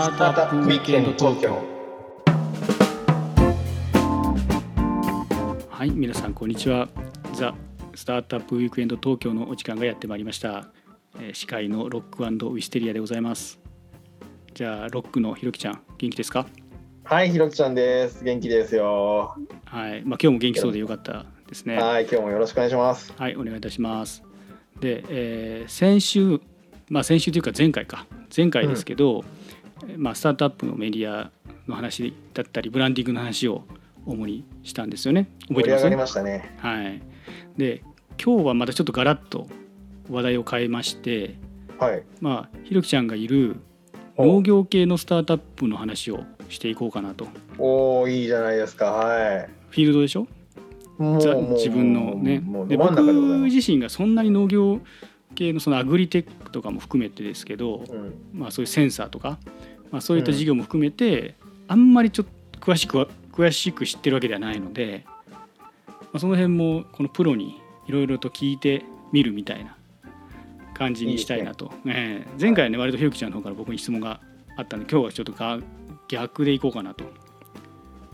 タートアップウィークエンド東京はい皆さんこんにちは。ザ・スタートアップウィークエンド東京のお時間がやってまいりました、えー、司会のロックウィステリアでございます。じゃあロックのひろきちゃん元気ですか？はいひろきちゃんです。元気ですよ。はいまあ今日も元気そうでよかったですね。はい今日もよろしくお願いします。はいお願いいたします。で、えー、先週まあ先週というか前回か。前回ですけど、うん、まあ、スタートアップのメディアの話だったりブランディングの話を主にしたんですよね。覚えてます？りましたね。はい。で今日はまたちょっとガラッと話題を変えまして、はい、まあひろきちゃんがいる農業系のスタートアップの話をしていこうかなと。おおいいじゃないですか。はい。フィールドでしょ？自分のね。で僕自身がそんなに農業系のそのアグリテックとかも含めてですけど、うん、まあ、そういうセンサーとか、まあ、そういった事業も含めて、あんまりちょっと詳しくは詳しく知ってるわけではないので、まあ、その辺もこのプロにいろいろと聞いてみるみたいな感じにしたいなと。いいね、えー、前回はね割とひろきちゃんの方から僕に質問があったんで今日はちょっと逆でいこうかなと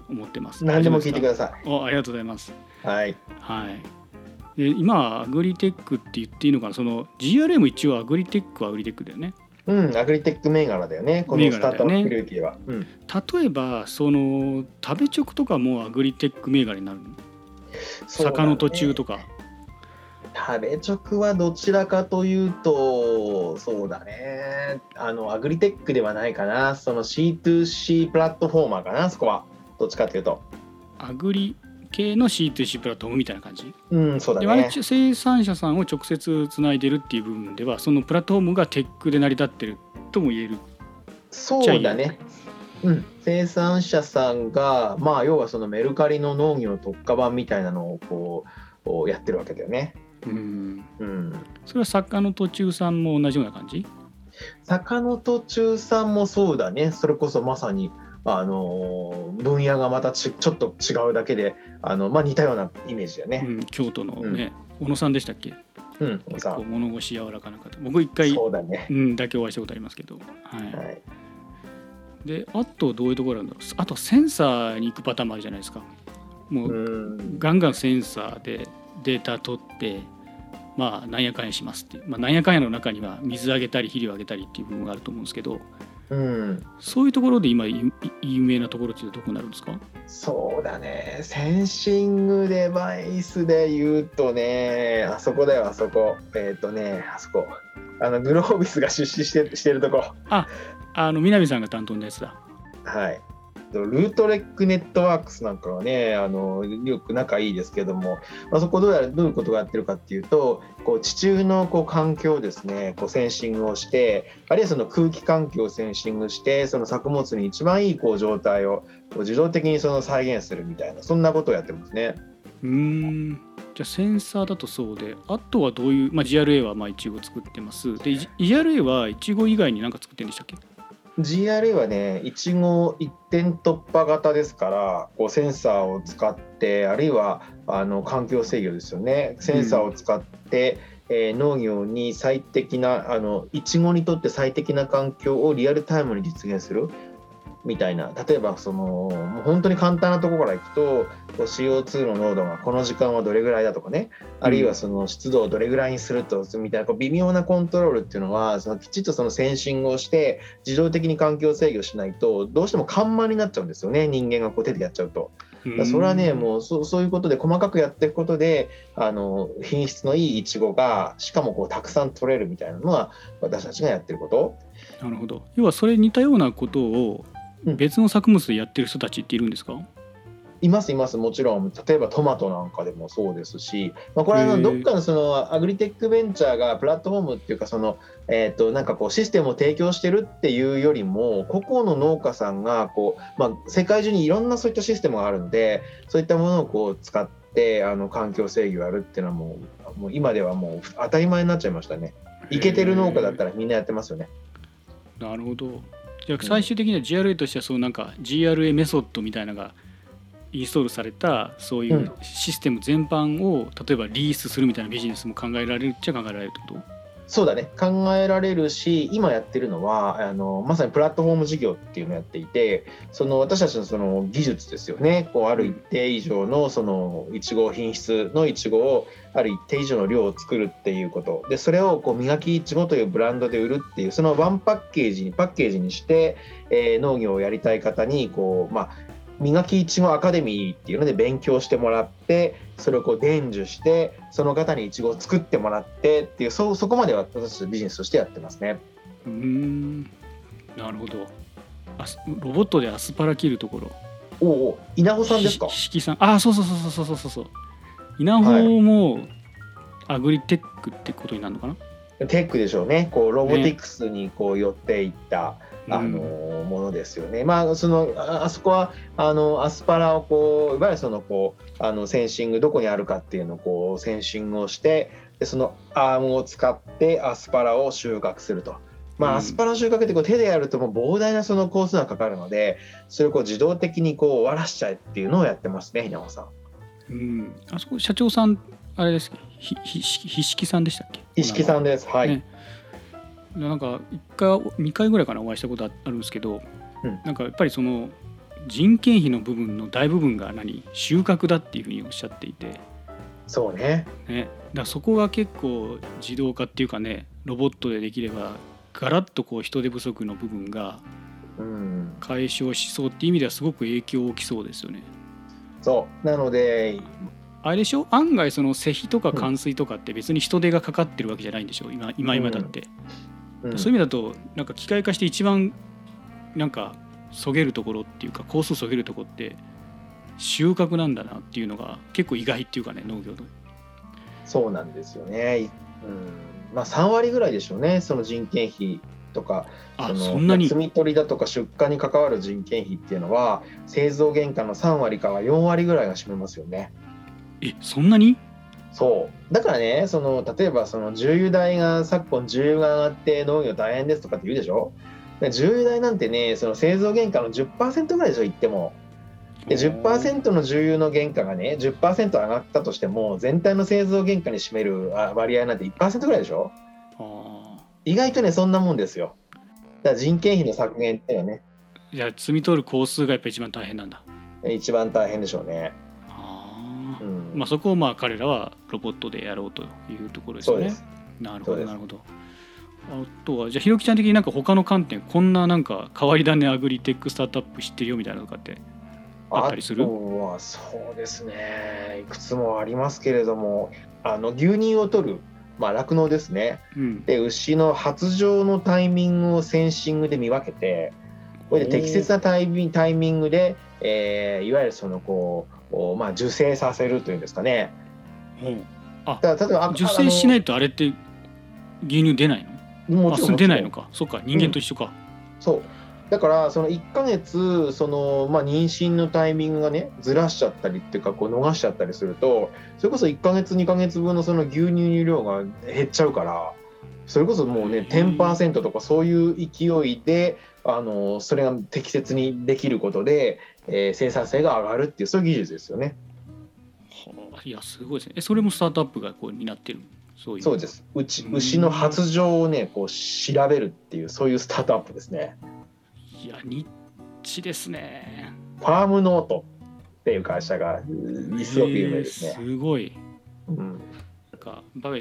思ってます。何でも聞いてください。おありがとうございます。はい。はい。で今アグリテックって言っていいのかな？その GRA も一応アグリテックはアグリテックだよね。うん、アグリテック銘柄だよね、このスタートアップ領域は、ねうん、例えば、その食べチョクとかもアグリテック銘柄になるの、ね、坂の途中とか。食べチョクはどちらかというと、そうだね、あのアグリテックではないかな、その C2C プラットフォーマーかな、そこは、どっちかというと。アグリ系の C2C プラットフォームみたいな感じ、うんそうだね、で生産者さんを直接つないでるっていう部分ではそのプラットフォームがテックで成り立ってるとも言える。そうだね。うん、生産者さんが、まあ、要はそのメルカリの農業特化版みたいなのをこうやってるわけだよね。うん、うん、それは作家の途中さんも同じような感じ？坂の途中さんもそうだね。それこそまさにあの分野がまたちちょっと違うだけであの、まあ、似たようなイメージだね、うん、京都のね、うん、小野さんでしたっけ？うん、結構物腰柔らかな方。僕一回そうだ,、ね。うん、だけお会いしたことありますけど、はい、はい、であとどういうところなんだろう。あとセンサーに行くパターンもあるじゃないですか。もうガンガンセンサーでデータ取ってまあなんやかんやしますっていう、まあ、なんやかんやの中には水あげたり肥料あげたりっていう部分があると思うんですけどうん、そういうところで今有名なところってどこになるんですか？そうだね。センシングデバイスで言うとねあそこだよあそこ。えっ、ー、とねあそこ。あのグロービスが出資してしてるとこ。ああの南さんが担当のやつだ。はいルートレックネットワークスなんかはねあのよく仲いいですけども、まあ、そこどうやどういうことをやってるかっていうとこう地中のこう環境をですねこうセンシングをしてあるいはその空気環境をセンシングしてその作物に一番いいこう状態をこう自動的にその再現するみたいなそんなことをやってますね。うん。じゃあセンサーだとそうであとはどういう、まあ、GRA はまあいちご作ってます。で GRA はいちご以外に何か作ってるんでしたっけ？GRA はね、一号一点突破型ですから、こうセンサーを使って、あるいはあの環境制御ですよね、センサーを使って、うん、えー、農業に最適な、あのいちごにとって最適な環境をリアルタイムに実現する。みたいな。例えばそのもう本当に簡単なところからいくと CO2 の濃度がこの時間はどれぐらいだとかね。あるいはその湿度をどれぐらいにするとみたいなこう微妙なコントロールっていうのはそのきちっとそのセンシングをして自動的に環境制御しないとどうしても緩慢になっちゃうんですよね。人間がこう手でやっちゃうと。それはねもうそそういうことで細かくやっていくことであの品質のいいいちごがしかもこうたくさん取れるみたいなのは私たちがやってること。なるほど。要はそれ似たようなことを別の作物でやってる人たちっているんですか？いますいますもちろん。例えばトマトなんかでもそうですし、まあ、これはどっかのそのアグリテックベンチャーがプラットフォームっていうかその、えー、となんかこうシステムを提供してるっていうよりも個々の農家さんがこう、まあ、世界中にいろんなそういったシステムがあるんでそういったものをこう使ってあの環境制御やるっていうのはもうもう今ではもう当たり前になっちゃいましたね。いけてる農家だったらみんなやってますよね。なるほどじゃあ最終的には GRA としてはそうなんか GRA メソッドみたいなのがインストールされたそういうシステム全般を例えばリースするみたいなビジネスも考えられるっちゃ考えられるってこと？そうだね。考えられるし今やってるのはあのまさにプラットフォーム事業っていうのをやっていてその私たちのその技術ですよね。こうある一定以上のそのいちご品質のいちごをある一定以上の量を作るっていうこと。でそれをこう磨きいちごというブランドで売るっていうそのワンパッケージにパッケージにして、えー、農業をやりたい方にこうまあ磨きいちごアカデミーっていうので勉強してもらってそれをこう伝授してその方にいちごを作ってもらってっていうそそこまでは私たちビジネスとしてやってますね。うん。なるほど。ロボットでアスパラ切るところ。おお inahoさんですか？式さん。あそうそうそうそうそうそうそう inahoもアグリテックってことになるのかな、テックでしょうね。こうロボティクスにこう寄っていった、ねあのものですよね。まあそのあそこはあのアスパラをこういわゆるそのこうあのセンシングどこにあるかっていうのをこうセンシングをしてでそのアームを使ってアスパラを収穫すると。まあ、アスパラ収穫ってこう手でやるともう膨大なその工数がかかるのでそれをこう自動的にこう終わらしちゃえっていうのをやってますね稲穂さん。うん、あそこ社長さんあれですひひひしきさんでしたっけ？ひしきさんですはい。ねなんか1回2回ぐらいかなお会いしたことあるんですけど、うん、なんかやっぱりその人件費の部分の大部分が何？収穫だっていうふうにおっしゃっていて。そうね。ね。だそこが結構自動化っていうかねロボットでできればガラッとこう人手不足の部分が解消しそうっていう意味ではすごく影響大きそうですよね。そう。なのであれでしょ？案外その施肥とか冠水とかって別に人手がかかってるわけじゃないんでしょ？今今今だって。うん、そういう意味だとなんか機械化して一番なんかそげるところっていうか工数そげるところって収穫なんだなっていうのが結構意外っていうかね農業の。そうなんですよね。うん、まあ3割ぐらいでしょうねその人件費とかあそんなに摘み取りだとか出荷に関わる人件費っていうのは製造原価の3割から4割ぐらいが占めますよね。えそんなに？そう。だからねその例えばその重油代が昨今重油が上がって農業大変ですとかって言うでしょ？重油代なんてねその製造原価の10%ぐらいでしょ言っても。で10%の重油の原価がね10%上がったとしても全体の製造原価に占める割合なんて1%ぐらいでしょ？意外とねそんなもんですよ。だから人件費の削減っていうのはね。じゃあ摘み取る工数がやっぱ一番大変なんだ。一番大変でしょうねまあ、そこをまあ彼らはロボットでやろうというところですね。なるほどなるほど。あとはじゃあひろきちゃん的になんか他の観点こんななんか変わり種アグリテックスタートアップ知ってるよみたいなのとかってあったりする？はそうですねいくつもありますけれどもあの牛乳を取るまあ酪農ですね、うん、で牛の発情のタイミングをセンシングで見分けてこれで適切なタイミングで、えー、いわゆるそのこうを、まあ、受精させるというんですかね。う。ん、あだ例えば受精しないとあれって牛乳出ないの？もちろん出ないのか。そっか人間と一緒か、うん、そう。だからその1か月その、まあ、妊娠のタイミングがねずらしちゃったりっていうかこう逃しちゃったりするとそれこそ1か月2か月分のその牛乳量が減っちゃうからそれこそもうね10%とかそういう勢いであのそれが適切にできることでえー、生産性が上がるっていうそういう技術ですよね。はあ、いやすごいですね。えそれもスタートアップがこう担ってる？そういうそうですうち牛の発情をねこう調べるっていうそういうスタートアップですね。いやニッチですね。ファームノートっていう会社がすごく有名ですね。えー、すごい。うん、なんかバカ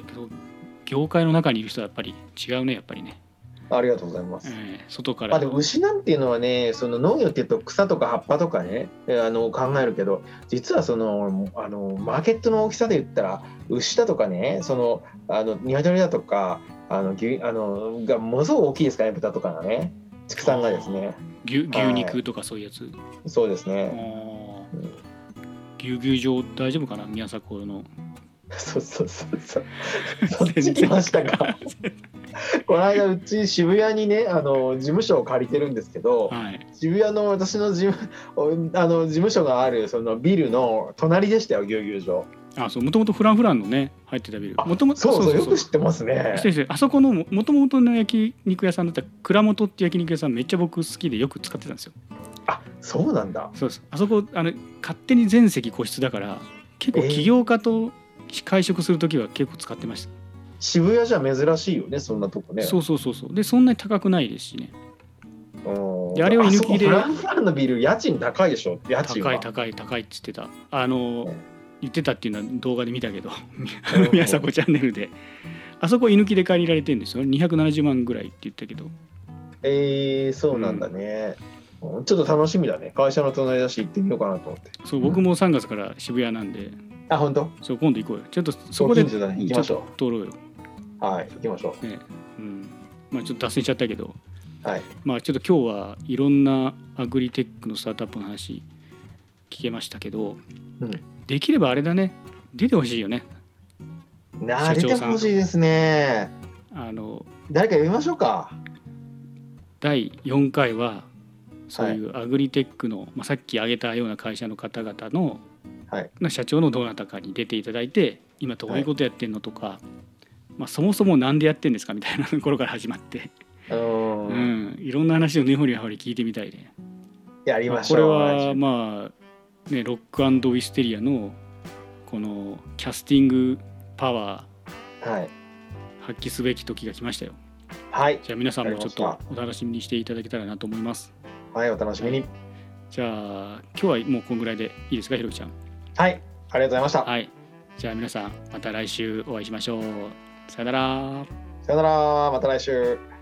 業界の中にいる人はやっぱり違うねやっぱりね。ありがとうございます。えー、外から。あでも牛なんていうのはね、その農業っていうと草とか葉っぱとかね、あの考えるけど、実はそのあのマーケットの大きさで言ったら牛だとかね、そのあの鶏だとかあの牛あのがものすごく大きいですからね、豚とかがね、畜産がですね。牛牛肉とかそういうやつ？はい、そうですね。牛牛場大丈夫かな宮迫の。そうそうそうそう。そっち来ましたか。この間うち渋谷にねあの事務所を借りてるんですけど、はい、渋谷の私の事務あの事務所があるそのビルの隣でしたよ牛牛場。あそうもともとフランフランのね入ってたビル。もともとそうそうよく知ってますね。あそこのもともとの焼肉屋さんだった倉本って焼肉屋さんめっちゃ僕好きでよく使ってたんですよ。あそうなんだ。そうですあそこあの勝手に全席個室だから結構起業家と会食する時は結構使ってました、えー渋谷じゃ珍しいよねそんなとこね。そうそうそうそう。でそんなに高くないですしね。であれを居抜きで。フランフランのビル家賃高いでしょ？家賃高い高い高いっつってた。あの、言ってたっていうのは動画で見たけど。宮迫チャンネルで。あそこ居抜きで借りられてるんですよ。270万ぐらいって言ったけど。えー、そうなんだね、うん、ちょっと楽しみだね。会社の隣だし行ってみようかなと思って。そう僕も3月から渋谷なんで、あ本当？そう今度行こうよ。ちょっとそこで、ね、行きましょう。通ろうよ。はい行きましょう、ねうん。まあ、ちょっと脱線しちゃったけど。はい、まあちょっと今日はいろんなアグリテックのスタートアップの話聞けましたけど、うん、できればあれだね。出てほしいよね。な出てほしいですね。あの誰か呼びましょうか。第4回はそういうアグリテックの、はい、まあ、さっき挙げたような会社の方々の、はい、社長のどなたかに出ていただいて今どういうことやってんのとか、はい、まあ、そもそも何でやってんですかみたいなところから始まってうん、いろんな話を根掘り葉掘り聞いてみたいね。やりましょう。これはまあねロックウィステリアのこのキャスティングパワー、はい、発揮すべき時が来ましたよ。はい。じゃあ皆さんもちょっとお楽しみにしていただけたらなと思います。はい、お楽しみに。じゃあ今日はもうこんぐらいでいいですかひろきちゃん。はい、ありがとうございました。はい。じゃあ皆さんまた来週お会いしましょう。さよなら。さよなら、また来週。